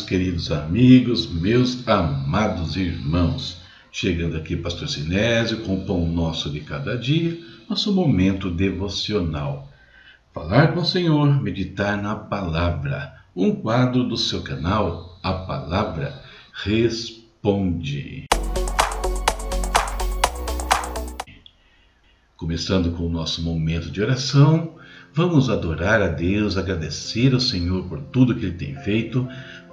queridos amigos, meus amados irmãos. Chegando aqui, Pastor Sinésio, com o pão nosso de cada dia, nosso momento devocional. Falar com o Senhor, meditar na palavra. Um quadro do seu canal, A Palavra Responde. Começando com o nosso momento de oração, Vamos adorar a Deus, agradecer ao Senhor por tudo que Ele tem feito.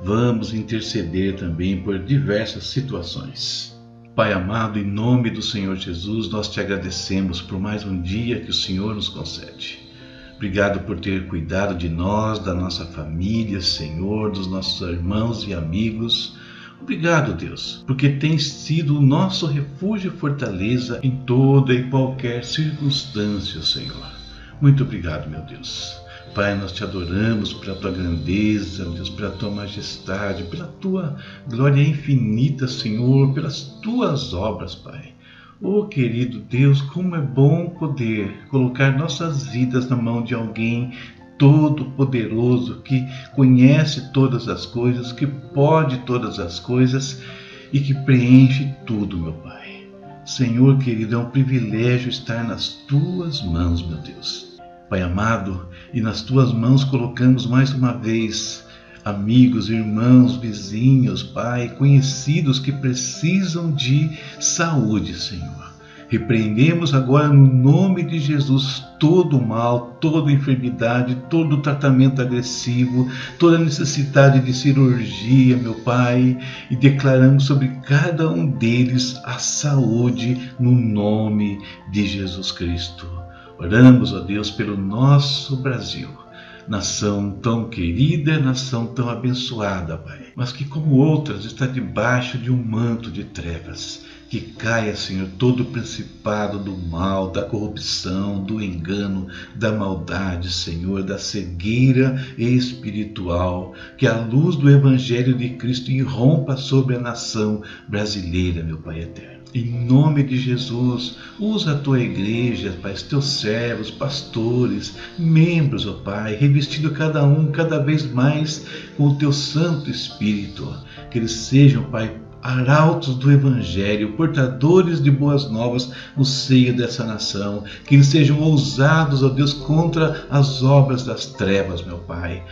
Vamos interceder também por diversas situações. Pai amado, em nome do Senhor Jesus, nós te agradecemos por mais um dia que o Senhor nos concede. Obrigado por ter cuidado de nós, da nossa família, Senhor, dos nossos irmãos e amigos. Obrigado, Deus, porque tens sido o nosso refúgio e fortaleza em toda e qualquer circunstância, Senhor. Muito obrigado, meu Deus. Pai, nós te adoramos pela tua grandeza, Deus, pela tua majestade, pela tua glória infinita, Senhor, pelas tuas obras, Pai. Oh, querido Deus, como é bom poder colocar nossas vidas na mão de alguém todo-poderoso que conhece todas as coisas, que pode todas as coisas e que preenche tudo, meu Pai. Senhor querido, é um privilégio estar nas tuas mãos, meu Deus. Pai amado, e nas tuas mãos colocamos mais uma vez amigos, irmãos, vizinhos, Pai, conhecidos que precisam de saúde, Senhor. Repreendemos agora no nome de Jesus todo mal, toda enfermidade, todo tratamento agressivo, toda necessidade de cirurgia, meu Pai, e declaramos sobre cada um deles a saúde no nome de Jesus Cristo. Oramos, ó Deus, pelo nosso Brasil, nação tão querida, nação tão abençoada, Pai, mas que, como outras, está debaixo de um manto de trevas. Que caia, Senhor, todo o principado do mal, da corrupção, do engano, da maldade, Senhor, da cegueira espiritual. Que a luz do Evangelho de Cristo irrompa sobre a nação brasileira, meu Pai eterno. Em nome de Jesus, usa a tua igreja, Pai, os teus servos, pastores, membros, ó Pai, revestido cada um cada vez mais com o teu Santo Espírito. Que eles sejam, Pai, arautos do Evangelho, portadores de boas novas no seio dessa nação, que eles sejam ousados, ó Deus, contra as obras das trevas, meu Pai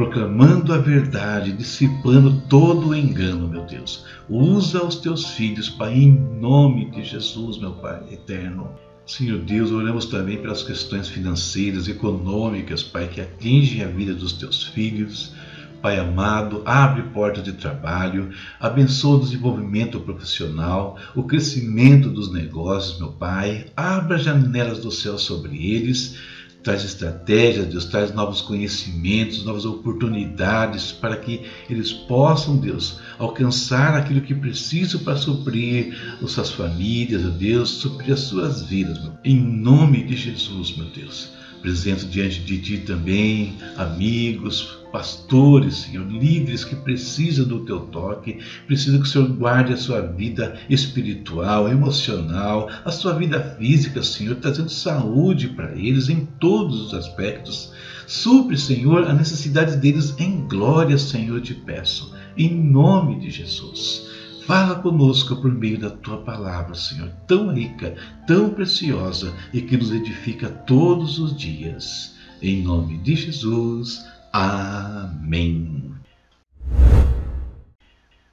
proclamando a verdade, dissipando todo o engano, meu Deus. Usa os teus filhos, Pai, em nome de Jesus, meu Pai eterno. Senhor Deus, oramos também pelas questões financeiras, econômicas, Pai, que atingem a vida dos teus filhos. Pai amado, abre portas de trabalho, abençoa o desenvolvimento profissional, o crescimento dos negócios, meu Pai, abra janelas do céu sobre eles traz estratégias, Deus traz novos conhecimentos, novas oportunidades para que eles possam, Deus, alcançar aquilo que precisam para suprir as suas famílias, Deus, suprir as suas vidas, meu. em nome de Jesus, meu Deus. Apresento diante de Ti também amigos, pastores, Senhor, líderes que precisam do Teu toque, precisam que o Senhor guarde a sua vida espiritual, emocional, a sua vida física, Senhor, trazendo saúde para eles em todos os aspectos. Supre, Senhor, a necessidade deles em glória, Senhor, te peço, em nome de Jesus. Fala conosco por meio da tua palavra, Senhor, tão rica, tão preciosa e que nos edifica todos os dias. Em nome de Jesus. Amém.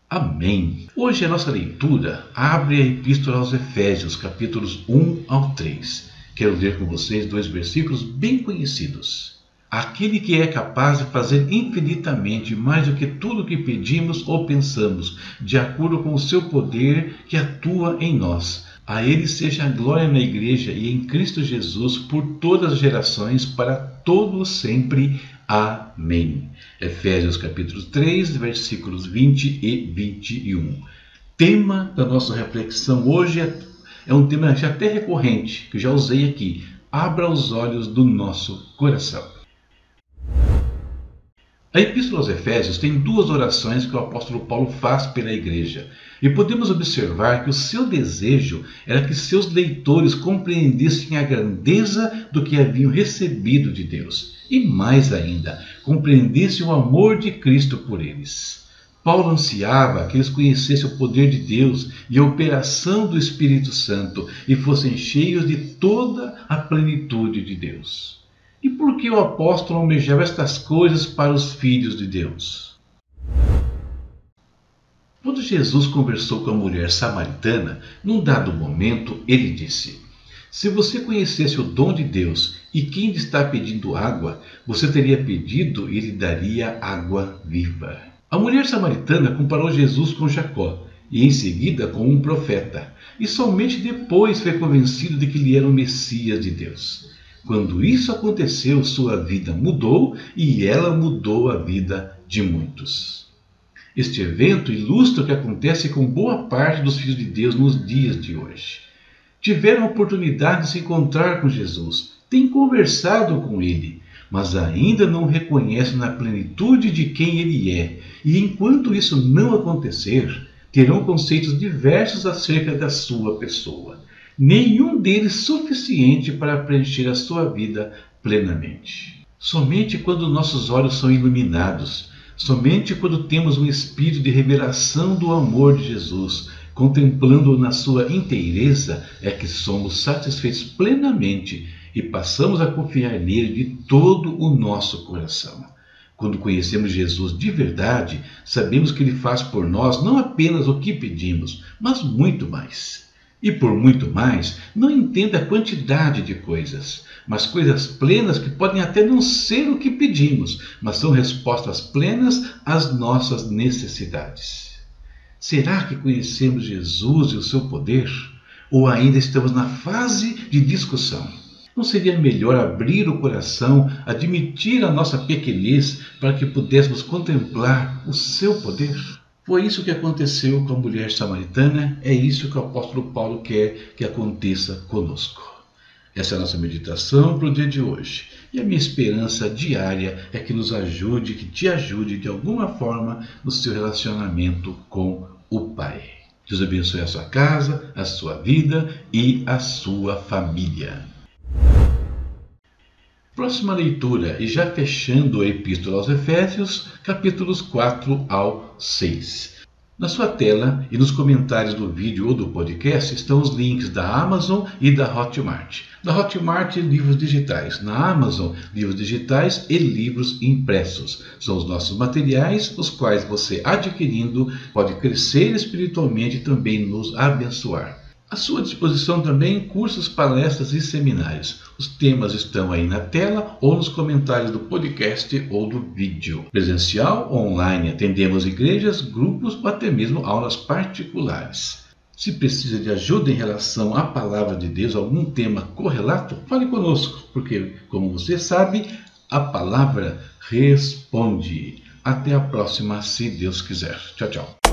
Amém. Hoje a nossa leitura abre a Epístola aos Efésios, capítulos 1 ao 3. Quero ler com vocês dois versículos bem conhecidos. Aquele que é capaz de fazer infinitamente mais do que tudo que pedimos ou pensamos, de acordo com o seu poder que atua em nós. A Ele seja a glória na Igreja e em Cristo Jesus por todas as gerações, para todos sempre. Amém. Efésios capítulo 3, versículos 20 e 21. Tema da nossa reflexão hoje é, é um tema já até recorrente, que já usei aqui. Abra os olhos do nosso coração. A Epístola aos Efésios tem duas orações que o apóstolo Paulo faz pela igreja. E podemos observar que o seu desejo era que seus leitores compreendessem a grandeza do que haviam recebido de Deus. E mais ainda, compreendessem o amor de Cristo por eles. Paulo ansiava que eles conhecessem o poder de Deus e a operação do Espírito Santo e fossem cheios de toda a plenitude de Deus. E por que o apóstolo almejava estas coisas para os filhos de Deus? Quando Jesus conversou com a mulher samaritana, num dado momento, ele disse: Se você conhecesse o dom de Deus e quem lhe está pedindo água, você teria pedido e lhe daria água viva. A mulher samaritana comparou Jesus com Jacó e em seguida com um profeta, e somente depois foi convencida de que ele era o Messias de Deus. Quando isso aconteceu, sua vida mudou e ela mudou a vida de muitos. Este evento ilustra o que acontece com boa parte dos filhos de Deus nos dias de hoje. Tiveram a oportunidade de se encontrar com Jesus, têm conversado com ele, mas ainda não reconhecem na plenitude de quem ele é e enquanto isso não acontecer, terão conceitos diversos acerca da sua pessoa, nenhum deles suficiente para preencher a sua vida plenamente. Somente quando nossos olhos são iluminados, somente quando temos um espírito de revelação do amor de Jesus, contemplando-o na sua inteireza, é que somos satisfeitos plenamente e passamos a confiar nele de todo o nosso coração. Quando conhecemos Jesus de verdade, sabemos que Ele faz por nós não apenas o que pedimos, mas muito mais. E por muito mais, não entenda a quantidade de coisas, mas coisas plenas que podem até não ser o que pedimos, mas são respostas plenas às nossas necessidades. Será que conhecemos Jesus e o seu poder? Ou ainda estamos na fase de discussão? Não seria melhor abrir o coração, admitir a nossa pequenez para que pudéssemos contemplar o seu poder? Foi isso que aconteceu com a mulher samaritana, é isso que o apóstolo Paulo quer que aconteça conosco. Essa é a nossa meditação para o dia de hoje. E a minha esperança diária é que nos ajude, que te ajude de alguma forma no seu relacionamento com o Pai. Deus abençoe a sua casa, a sua vida e a sua família. Próxima leitura, e já fechando a Epístola aos Efésios, capítulos 4 ao 6. Na sua tela e nos comentários do vídeo ou do podcast estão os links da Amazon e da Hotmart. Da Hotmart, livros digitais. Na Amazon, livros digitais e livros impressos. São os nossos materiais, os quais você adquirindo pode crescer espiritualmente e também nos abençoar. À sua disposição também cursos, palestras e seminários. Os temas estão aí na tela ou nos comentários do podcast ou do vídeo. Presencial ou online, atendemos igrejas, grupos ou até mesmo aulas particulares. Se precisa de ajuda em relação à palavra de Deus, algum tema correlato, fale conosco, porque, como você sabe, a palavra responde. Até a próxima, se Deus quiser. Tchau, tchau.